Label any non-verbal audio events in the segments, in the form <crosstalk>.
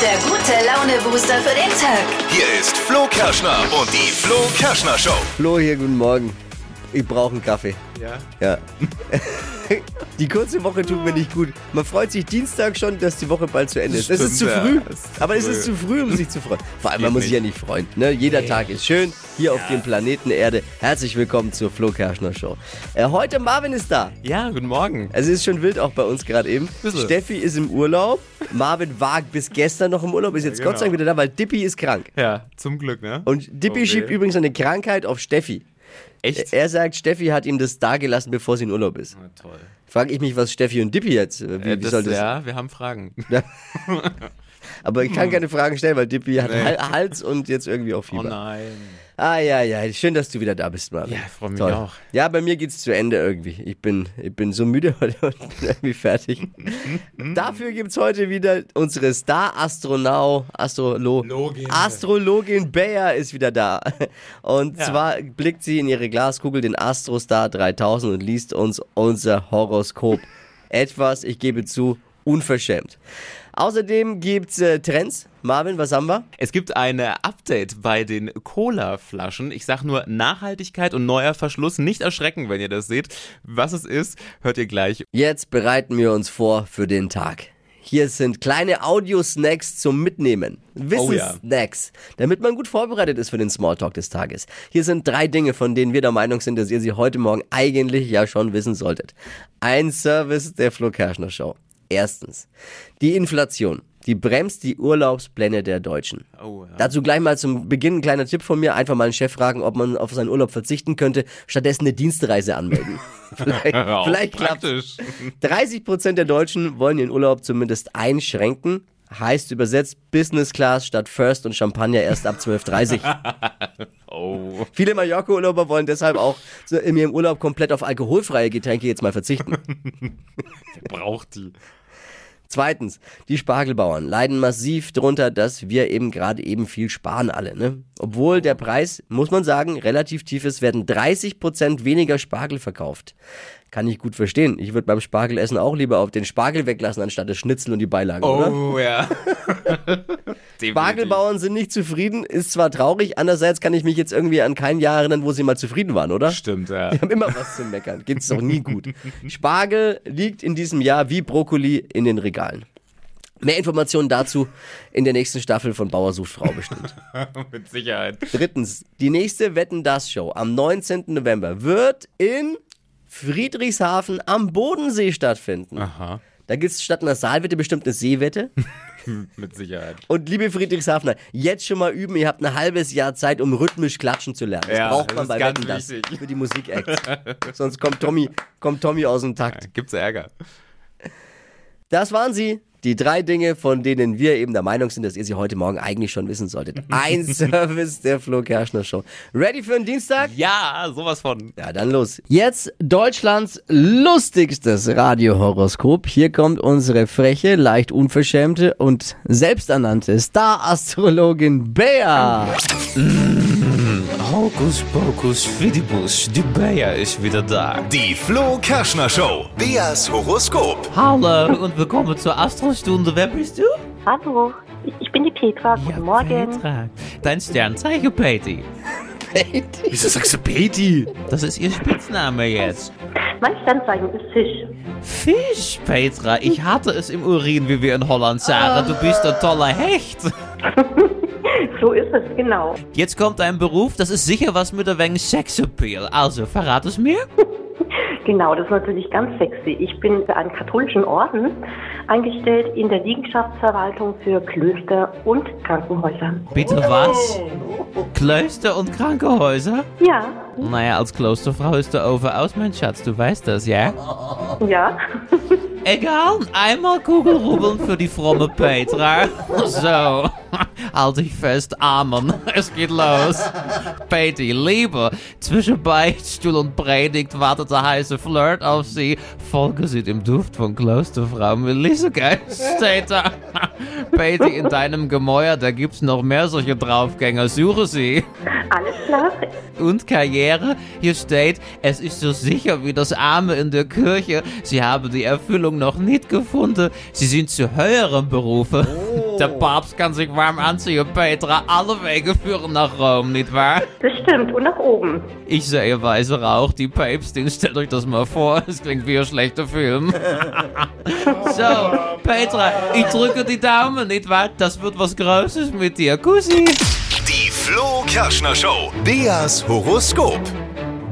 der gute Laune-Booster für den Tag. Hier ist Flo Kerschner und die Flo Kerschner Show. Flo hier, guten Morgen. Ich brauche einen Kaffee. Ja. Ja. <laughs> Die kurze Woche tut mir nicht gut. Man freut sich Dienstag schon, dass die Woche bald zu Ende ist. Es ist zu Stimmt, ja. früh. Es ist zu Aber es früh. ist zu früh, um sich zu freuen. Vor allem, man muss sich ja nicht freuen. Ne? Jeder Tag ist schön. Hier auf dem Planeten Erde. Herzlich willkommen zur Flo Kerschner Show. Äh, heute Marvin ist da. Ja, guten Morgen. Es ist schon wild auch bei uns gerade eben. Bisschen. Steffi ist im Urlaub. Marvin war bis gestern noch im Urlaub, ist jetzt genau. Gott sei Dank wieder da, weil Dippy ist krank. Ja, zum Glück, ne? Und Dippy Oh, weh. schiebt übrigens eine Krankheit auf Steffi. Echt? Er sagt, Steffi hat ihm das dagelassen, bevor sie in Urlaub ist. Na, toll. Frage ich mich, was Steffi und Dippy jetzt, wie, Äh, wie das, soll das? Ja, wir haben Fragen. Aber ich kann keine Fragen stellen, weil Dippy hat Nee. Hal- Hals und jetzt irgendwie auch Oh Fieber. nein. Ah ja, ja, schön, dass du wieder da bist, Marvin. Ja, ich freu mich Toll. auch. Ja, bei mir geht's zu Ende irgendwie. Ich bin, ich bin so müde heute <laughs> und bin irgendwie fertig. <laughs> Dafür gibt's heute wieder unsere Star-Astronaut, Astrolo Login. Astrologin Bayer ist wieder da. Und Ja. zwar blickt sie in ihre Glaskugel den Astrostar 3000 und liest uns unser Horoskop. <laughs> Etwas, ich gebe zu, unverschämt. Außerdem gibt's äh, Trends. Marvin, was haben wir? Es gibt ein Update bei den Cola-Flaschen. Ich sag nur Nachhaltigkeit und neuer Verschluss. Nicht erschrecken, wenn ihr das seht. Was es ist, hört ihr gleich. Jetzt bereiten wir uns vor für den Tag. Hier sind kleine Audio-Snacks zum Mitnehmen. Oh ja. Wissenssnacks, damit man gut vorbereitet ist für den Smalltalk des Tages. Hier sind drei Dinge, von denen wir der Meinung sind, dass ihr sie heute Morgen eigentlich ja schon wissen solltet. Ein Service der Flo Kerschner Show. Erstens, die Inflation. Die bremst die Urlaubspläne der Deutschen. Oh, ja. Dazu gleich mal zum Beginn ein kleiner Tipp von mir. Einfach mal einen Chef fragen, ob man auf seinen Urlaub verzichten könnte, stattdessen eine Dienstreise anmelden. <laughs> vielleicht Auch vielleicht klappt praktisch. <laughs> 30 Prozent der Deutschen wollen ihren Urlaub zumindest einschränken. Heißt übersetzt Business Class statt First und Champagner erst ab 12.30 <laughs> Oh. Viele Mallorca-Urlauber wollen deshalb auch in ihrem Urlaub komplett auf alkoholfreie Getränke jetzt mal verzichten. Braucht die. Zweitens, die Spargelbauern leiden massiv drunter, dass wir eben gerade eben viel sparen alle. Ne? Obwohl der Preis, muss man sagen, relativ tief ist, werden 30% weniger Spargel verkauft. Kann ich gut verstehen. Ich würde beim Spargelessen auch lieber auf den Spargel weglassen, anstatt das Schnitzel und die Beilagen, oder? Oh, ja. <laughs> Definitiv. Spargelbauern sind nicht zufrieden, ist zwar traurig, andererseits kann ich mich jetzt irgendwie an kein Jahr erinnern, wo sie mal zufrieden waren, oder? Stimmt, ja. <laughs> Die haben immer was zu meckern. Geht's doch nie gut. Spargel liegt in diesem Jahr wie Brokkoli in den Regalen. Mehr Informationen dazu in der nächsten Staffel von Bauer sucht Frau bestimmt. <laughs> Mit Sicherheit. Drittens, die nächste Wetten das Show am 19. November wird in Friedrichshafen am Bodensee stattfinden. Aha. Da gibt's statt einer Saalwette bestimmt eine Seewette. <laughs> Mit Sicherheit. Und liebe Friedrichshafener, jetzt schon mal üben, ihr habt ein halbes Jahr Zeit, um rhythmisch klatschen zu lernen. Das Ja, braucht man bei Wetten das für die Musikacts. <laughs> Sonst kommt Tommy, kommt Tommy aus dem Takt. Gibt's Ärger. Das waren sie. Die drei Dinge, von denen wir eben der Meinung sind, dass ihr sie heute Morgen eigentlich schon wissen solltet. <laughs> Ein Service der Flo Kerschner Show. Ready für den Dienstag? Ja, sowas von. Ja, dann los. Jetzt Deutschlands lustigstes Radiohoroskop. Hier kommt unsere freche, leicht unverschämte und selbsternannte Star-Astrologin Bea. Hokus pokus fidibus, die Bayer ist wieder da. Die Flo Kerschner Show. Beas Horoskop. Hallo und willkommen zur Astrostunde. Wer bist du? Hallo, ich- ich bin die Petra. Guten Morgen. Petra. Dein Sternzeichen, Patty. Wieso sagst du Peti? Das ist ihr Spitzname jetzt. Mein Sternzeichen ist Fisch. Fisch, Petra. Ich hatte es im Urin, wie wir in Holland sagen. Du bist ein toller Hecht. <laughs> So ist es, genau. Jetzt kommt ein Beruf, das ist sicher was mit ein wenig Sexappeal. Also, verrat es mir. <laughs> Genau, das ist natürlich ganz sexy. Ich bin für einen katholischen Orden eingestellt in der Liegenschaftsverwaltung für Klöster und Krankenhäuser. Bitte was? Klöster und Krankenhäuser? Ja, Naja, als Klosterfrau ist der Ofen aus, mein Schatz. Du weißt das, ja? ja. Egal, einmal Kugelrubbeln für die fromme Petra. <laughs> So, halt dich fest, Amen. <laughs> Es geht los. Peti, Liebe, zwischen Beichtstuhl und Predigt wartet der heiße Flirt auf sie. Folge sie dem Duft von Klosterfrau Melisse <laughs> steht da. <laughs> Peti, in deinem Gemäuer, da gibt's noch mehr solche Draufgänger. Suche sie. Alles klar. Und Karriere, hier steht, es ist so sicher wie das Arme in der Kirche. Sie haben die Erfüllung noch nicht gefunden. Sie sind zu höheren Berufen. Der Papst kann sich warm anziehen, Petra. Alle Wege führen nach Rom, nicht wahr? Das stimmt. Und nach oben. Ich sehe weiße Rauch, die Päpstin. Stellt euch das mal vor. Es <laughs> klingt wie ein schlechter Film. <laughs> so, Petra, ich drücke die Daumen, nicht wahr? Das wird was Großes mit dir. Kussi. Die Flo Kerschner Show. Beas Horoskop.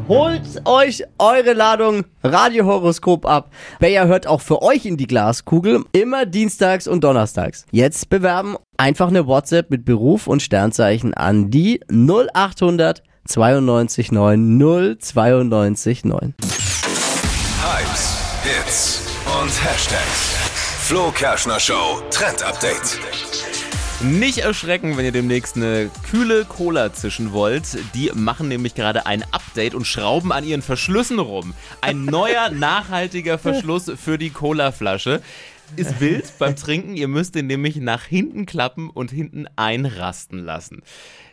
Holt euch eure Ladung Radiohoroskop ab. Bayer hört auch für euch in die Glaskugel. Immer dienstags und donnerstags. Jetzt bewerben einfach eine WhatsApp mit Beruf und Sternzeichen an die 0800 92 9 092 9. Hypes, Hits und Hashtags. Flo Kerschner Show Trend Update. Nicht erschrecken, wenn ihr demnächst eine kühle Cola zischen wollt. Die machen nämlich gerade ein Update und schrauben an ihren Verschlüssen rum. Ein neuer, <laughs> nachhaltiger Verschluss für die Colaflasche. Ist wild beim Trinken. Ihr müsst den nämlich nach hinten klappen und hinten einrasten lassen.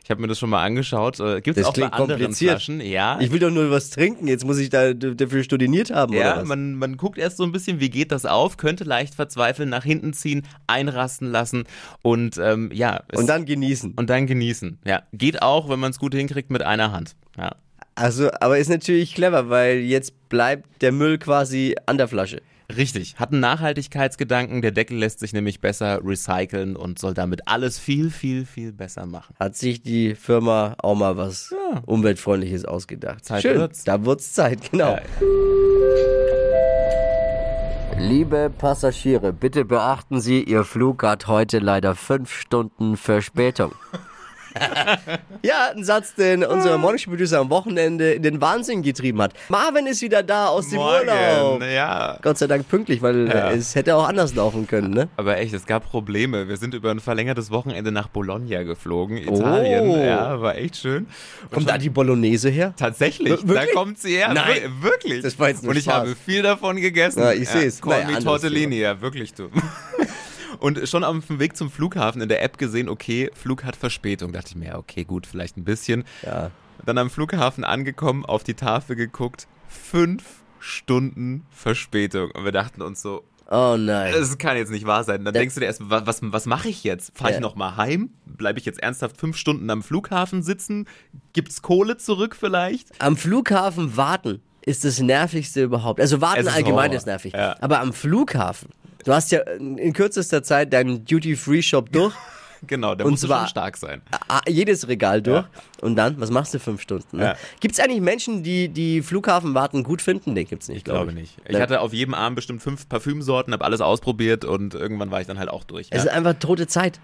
Ich habe mir das schon mal angeschaut. Gibt es auch bei anderen kompliziert. Flaschen? Ja. Ich will doch nur was trinken. Jetzt muss ich da dafür studiert haben, oder Ja, was? man, man guckt erst so ein bisschen, wie geht das auf, könnte leicht verzweifeln, nach hinten ziehen, einrasten lassen und ähm, ja. und dann genießen. und dann genießen. Ja, geht auch, wenn man es gut hinkriegt mit einer Hand. Ja. Also, aber ist natürlich clever, weil jetzt bleibt der Müll quasi an der Flasche. Richtig, hat einen Nachhaltigkeitsgedanken. Der Deckel lässt sich nämlich besser recyceln und soll damit alles viel, viel, viel besser machen. Hat sich die Firma auch mal was Umweltfreundliches ausgedacht. Zeit Schön, wird's. da wird's Zeit, genau. Ja. Liebe Passagiere, bitte beachten Sie, Ihr Flug hat heute leider fünf Stunden Verspätung. <laughs> <laughs> ja, ein Satz, den unser Morningshow-Producer am Wochenende in den Wahnsinn getrieben hat. Marvin ist wieder da aus dem Urlaub. ja. Gott sei Dank pünktlich, weil Ja. äh, es hätte auch anders laufen können, ne? Aber echt, es gab Probleme. Wir sind über ein verlängertes Wochenende nach Bologna geflogen, Italien. Oh. Ja, war echt schön. Und Kommt da die Bolognese her? Tatsächlich, Wir- da kommt sie her. Nein. Wir- Wirklich. Das war jetzt nur Und ich Spaß. habe viel davon gegessen. Ja, ich seh's. Call Naja, Tortellini, ja, wirklich du. Und schon auf dem Weg zum Flughafen in der App gesehen, okay, Flug hat Verspätung. Dachte ich mir, okay, gut, vielleicht ein bisschen. Ja. Dann am Flughafen angekommen, auf die Tafel geguckt, fünf Stunden Verspätung. Und wir dachten uns so, Oh nein. das kann jetzt nicht wahr sein. Dann Das- denkst du dir erst, was, was, mache ich jetzt? Fahre ich Ja. noch mal heim? Bleibe ich jetzt ernsthaft fünf Stunden am Flughafen sitzen? Gibt's Kohle zurück vielleicht? Am Flughafen warten ist das nervigste überhaupt. Also warten ist allgemein Horror. ist nervig. Ja. Aber am Flughafen, du hast ja in kürzester Zeit deinen Duty-Free-Shop durch, Genau, der Und muss zwar- schon stark sein. jedes Regal durch und dann, was machst du fünf Stunden? Ne? Ja. Gibt es eigentlich Menschen, die die Flughafen warten gut finden? Nee, gibt's nicht, Ich glaube glaube ich. nicht. Ich hatte auf jedem Arm bestimmt fünf Parfümsorten, habe alles ausprobiert und irgendwann war ich dann halt auch durch. Es Ja. ist einfach tote Zeit.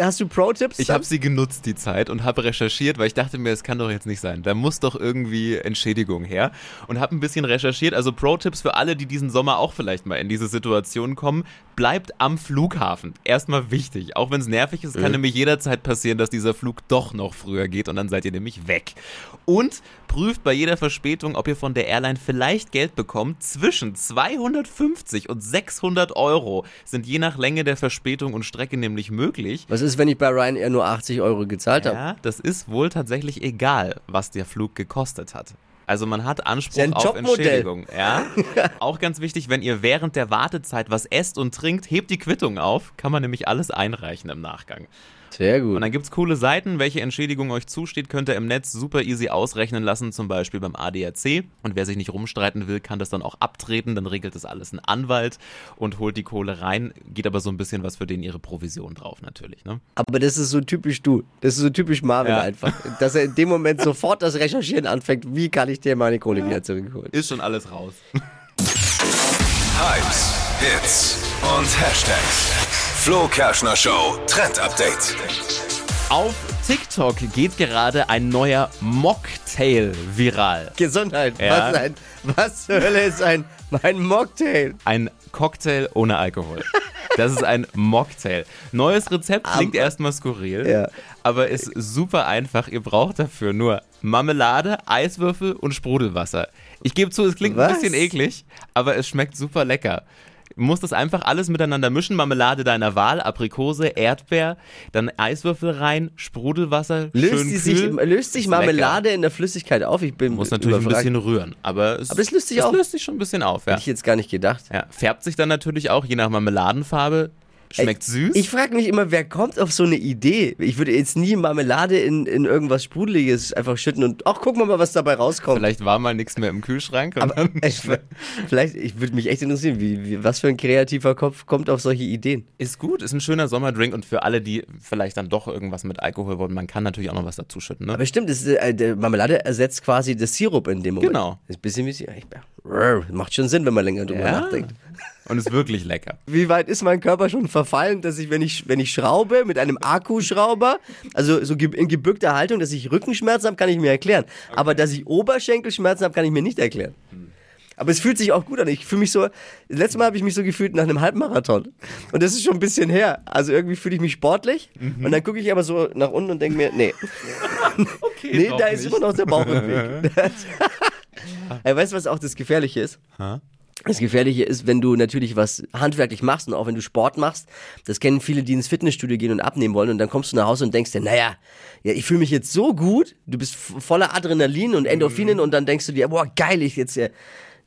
Hast du Pro-Tipps? Ich habe sie genutzt, die Zeit, und habe recherchiert, weil ich dachte mir, es kann doch jetzt nicht sein. Da muss doch irgendwie Entschädigung her. Und habe ein bisschen recherchiert. Also Pro-Tipps für alle, die diesen Sommer auch vielleicht mal in diese Situation kommen. Bleibt am Flughafen. Erstmal wichtig. Auch wenn es nervig ist, kann nämlich jederzeit passieren, dass dieser Flug doch noch früher geht und dann seid ihr nämlich weg. Und prüft bei jeder Verspätung, ob ihr von der Airline vielleicht Geld bekommt. Zwischen 250 und 600 Euro sind je nach Länge der Verspätung und Strecke nämlich möglich. Was ist, wenn ich bei Ryanair nur 80 Euro gezahlt habe? Ja, das ist wohl tatsächlich egal, was der Flug gekostet hat. Also man hat Anspruch ja auf. Entschädigung. <laughs> Ja? Auch ganz wichtig, wenn ihr während der Wartezeit was esst und trinkt, hebt die Quittung auf, kann man nämlich alles einreichen im Nachgang. Sehr gut. Und dann gibt's coole Seiten, welche Entschädigung euch zusteht, könnt ihr im Netz super easy ausrechnen lassen, zum Beispiel beim ADAC. Und wer sich nicht rumstreiten will, kann das dann auch abtreten, dann regelt das alles ein Anwalt und holt die Kohle rein, geht aber so ein bisschen was für den ihre Provision drauf natürlich. Ne? Aber das ist so typisch du. Das ist so typisch Marvin Ja. einfach. Dass er in dem Moment <laughs> sofort das Recherchieren anfängt. Wie kann ich dir meine Kohle wieder zurückholen? Ist schon alles raus. Hypes, Hits und Hashtags. Flo Kerschner Show Trend Update. Auf TikTok geht gerade ein neuer Mocktail viral. Gesundheit. Ja. Was, ein, was zur Hölle ist ein, ein Mocktail? Ein Cocktail ohne Alkohol. Das ist ein Mocktail. Neues Rezept klingt erstmal skurril, Ja. aber ist super einfach. Ihr braucht dafür nur Marmelade, Eiswürfel und Sprudelwasser. Ich gebe zu, es klingt Was? ein bisschen eklig, aber es schmeckt super lecker. Du musst das einfach alles miteinander mischen. Marmelade deiner Wahl, Aprikose, Erdbeer, dann Eiswürfel rein, Sprudelwasser, Löst, schön sich, löst sich Marmelade in der Flüssigkeit auf? Ich bin Muss natürlich ein bisschen rühren, aber es, Aber es löst sich es auf. löst sich schon ein bisschen auf, ja. Hätte ich jetzt gar nicht gedacht. ja. Färbt sich dann natürlich auch je nach Marmeladenfarbe Schmeckt süß. Ich frage mich immer, wer kommt auf so eine Idee? Ich würde jetzt nie Marmelade in, in irgendwas Sprudeliges einfach schütten und ach, gucken wir mal, was dabei rauskommt. Vielleicht war mal nichts mehr im Kühlschrank. Aber ich, <laughs> vielleicht, ich würde mich echt interessieren, wie, wie, was für ein kreativer Kopf kommt auf solche Ideen. ist gut, ist ein schöner Sommerdrink und für alle, die vielleicht dann doch irgendwas mit Alkohol wollen, man kann natürlich auch noch was dazu schütten. Ne? Aber stimmt, ist, äh, der Marmelade ersetzt quasi das Sirup in dem Moment. Genau. Ist ein bisschen wie Sirup. Macht schon Sinn, wenn man länger drüber Ja. nachdenkt. Und ist wirklich lecker. Wie weit ist mein Körper schon verfallen, dass ich, wenn ich, wenn ich schraube mit einem Akkuschrauber, also so in gebückter Haltung, dass ich Rückenschmerzen habe, kann ich mir erklären. Aber dass ich Oberschenkelschmerzen habe, kann ich mir nicht erklären. Aber es fühlt sich auch gut an. Ich fühle mich so, das letzte Mal habe ich mich so gefühlt nach einem Halbmarathon. Und das ist schon ein bisschen her. Also irgendwie fühle ich mich sportlich. Und dann gucke ich aber so nach unten und denke mir, nee. <laughs> Okay, Nee, da ist nicht. immer noch der Bauch im Weg. <laughs> <laughs> Ey, weißt du, was auch das Gefährliche ist? Das Gefährliche ist, wenn du natürlich was handwerklich machst und auch wenn du Sport machst, das kennen viele, die ins Fitnessstudio gehen und abnehmen wollen und dann kommst du nach Hause und denkst dir, naja, ja, ich fühle mich jetzt so gut, du bist voller Adrenalin und Endorphinen und dann denkst du dir, boah, geil, ich jetzt, äh,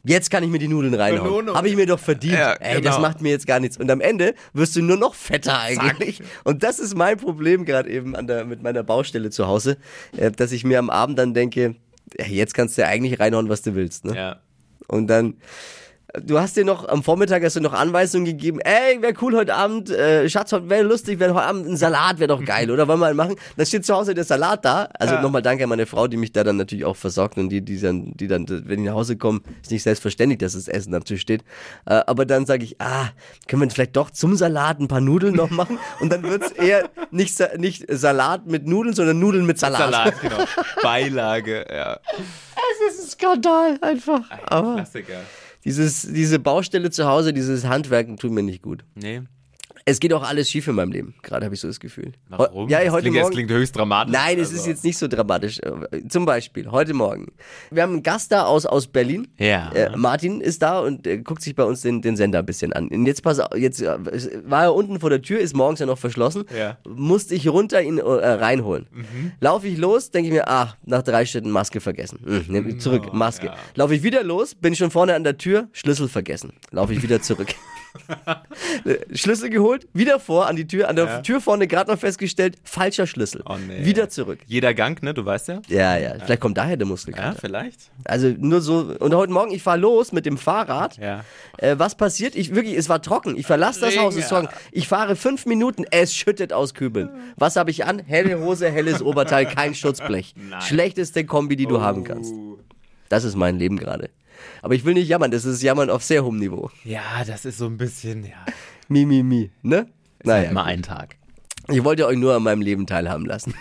jetzt kann ich mir die Nudeln reinhauen. Habe ich mir doch verdient. Ja, Ey, das genau. macht mir jetzt gar nichts. Und am Ende wirst du nur noch fetter eigentlich. Und das ist mein Problem gerade eben an der, mit meiner Baustelle zu Hause, äh, dass ich mir am Abend dann denke, jetzt kannst du ja eigentlich reinhauen, was du willst. Ne? Ja. Und dann, du hast dir noch, am Vormittag hast du noch Anweisungen gegeben, ey, wäre cool heute Abend, äh, Schatz, heute wäre lustig, wäre heute Abend ein Salat, wäre doch geil, oder wollen wir einen machen? Dann steht zu Hause der Salat da. Also nochmal danke an meine Frau, die mich da dann natürlich auch versorgt und die, die dann, die dann, wenn die nach Hause kommen, ist nicht selbstverständlich, dass das Essen am Tisch steht. Äh, aber dann sage ich, ah, können wir vielleicht doch zum Salat ein paar Nudeln noch machen? Und dann wird's eher nicht, nicht Salat mit Nudeln, sondern Nudeln mit Salat. Salat, genau. Beilage, ja. Das ist ein Skandal einfach. Aber Klassiker. Dieses, diese Baustelle zu Hause, dieses Handwerken tut mir nicht gut. Nee. Es geht auch alles schief in meinem Leben. Gerade habe ich so das Gefühl. Warum? Ja, Das heute klingt, es Morgen. klingt höchst dramatisch. Nein, es Also. ist jetzt nicht so dramatisch. Zum Beispiel, heute Morgen. Wir haben einen Gast da aus, aus Berlin. Ja. Äh, Martin ist da und äh, guckt sich bei uns den, den Sender ein bisschen an. Und jetzt pass jetzt äh, es war er unten vor der Tür, ist morgens ja noch verschlossen. Ja. Musste ich runter ihn äh, reinholen. Mhm. Laufe ich los, denke ich mir, ach, nach drei Schritten Maske vergessen. Hm, nehm ich zurück, Maske. ja. Laufe ich wieder los, bin schon vorne an der Tür, Schlüssel vergessen. Laufe ich wieder zurück. <laughs> <laughs> Schlüssel geholt, wieder vor an die Tür, an der Tür vorne gerade noch festgestellt, falscher Schlüssel. Oh, nee. Wieder zurück. Jeder Gang, ne? Du weißt ja. Ja, ja, vielleicht kommt daher der Ja, Muskelkater. vielleicht. Also nur so, und heute Morgen, ich fahre los mit dem Fahrrad. Ja. Äh, was passiert? Ich wirklich, es war trocken. Ich verlasse das Regen, Haus, es ist ja. trocken. Ich fahre fünf Minuten, es schüttet aus Kübeln. Was habe ich an? Helle Hose, helles Oberteil, kein Schutzblech. <laughs> Schlechteste Kombi, die du haben kannst. Das ist mein Leben gerade. Aber ich will nicht jammern, das ist Jammern auf sehr hohem Niveau. Ja, das ist so ein bisschen, ja. Mi, mi, mi, ne? Naja, Mal ein Tag. ich wollte euch nur an meinem Leben teilhaben lassen.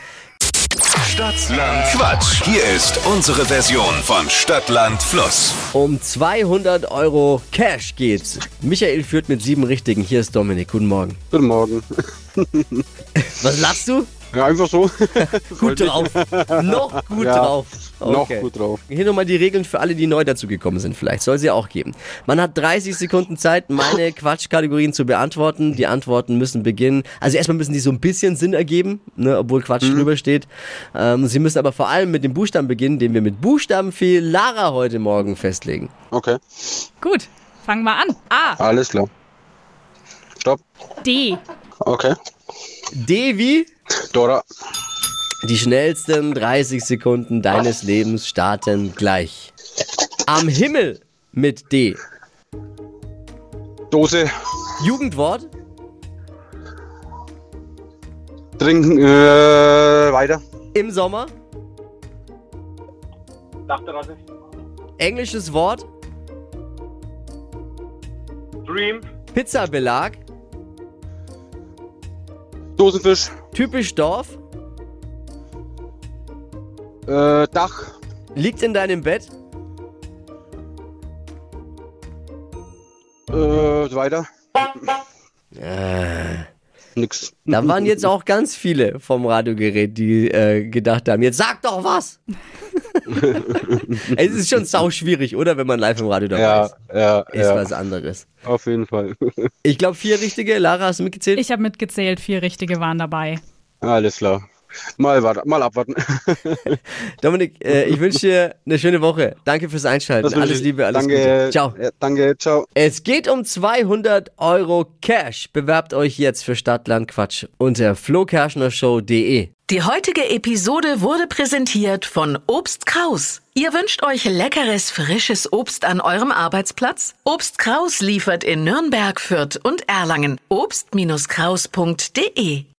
Stadtland Quatsch. Hier ist unsere Version von Stadtland Fluss. Um 200 Euro Cash geht's. Michael führt mit sieben Richtigen. Hier ist Dominik. Guten Morgen. Guten Morgen. <laughs> Was lachst du? Ja, einfach so. <laughs> Gut drauf. Noch gut Ja, drauf. Noch gut drauf. Hier nochmal die Regeln für alle, die neu dazugekommen sind. Vielleicht soll sie auch geben. Man hat 30 Sekunden Zeit, meine <laughs> Quatschkategorien zu beantworten. Die Antworten müssen beginnen. Also erstmal müssen die so ein bisschen Sinn ergeben, ne, obwohl Quatsch drüber steht. Ähm, sie müssen aber vor allem mit dem Buchstaben beginnen, den wir mit Buchstabenfehl Lara heute Morgen festlegen. Okay, Gut, fangen wir an. A, alles klar. Stopp. D, Okay. D wie? Dora. Die schnellsten 30 Sekunden deines Lebens starten gleich. Am Himmel mit D. Dose. Jugendwort. Trinken. Äh, weiter. Im Sommer. Dachterrasse. Englisches Wort. Dream. Pizzabelag. Dosenfisch. Typisch Dorf. Äh, Dach. Liegt in deinem Bett. Äh, weiter. Äh, Nix. da waren jetzt auch ganz viele vom Radiogerät, die äh, gedacht haben, jetzt sag doch was. <laughs> <laughs> es ist schon sau schwierig, oder? Wenn man live im Radio dabei Ja, ist. ja, Ist ja. was anderes. Auf jeden Fall. Ich glaube, vier richtige. Lara, hast du mitgezählt? ich habe mitgezählt, vier richtige waren dabei. Alles klar. Mal, warte, mal abwarten. <laughs> Dominik, äh, ich wünsche dir eine schöne Woche. Danke fürs Einschalten. Alles. Liebe, alles danke, Gute. Ciao. Ja, danke, ciao. Es geht um 200 Euro Cash. Bewerbt euch jetzt für Stadtland Quatsch unter flokerschnershow.de. Die heutige Episode wurde präsentiert von Obst Kraus. Ihr wünscht euch leckeres, frisches Obst an eurem Arbeitsplatz? Obst Kraus liefert in Nürnberg, Fürth und Erlangen. Obst-Kraus.de